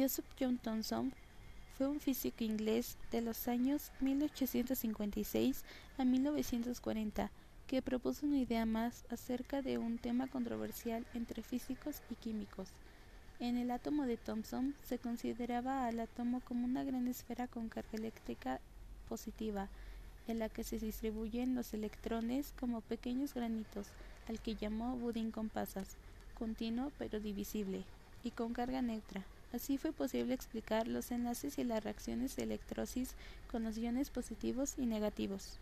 Joseph John Thomson fue un físico inglés de los años 1856 a 1940 que propuso una idea más acerca de un tema controversial entre físicos y químicos. En el átomo de Thomson se consideraba al átomo como una gran esfera con carga eléctrica positiva, en la que se distribuyen los electrones como pequeños granitos, al que llamó budín con pasas, continuo pero divisible, y con carga neutra. Así fue posible explicar los enlaces y las reacciones de electrosis con los iones positivos y negativos.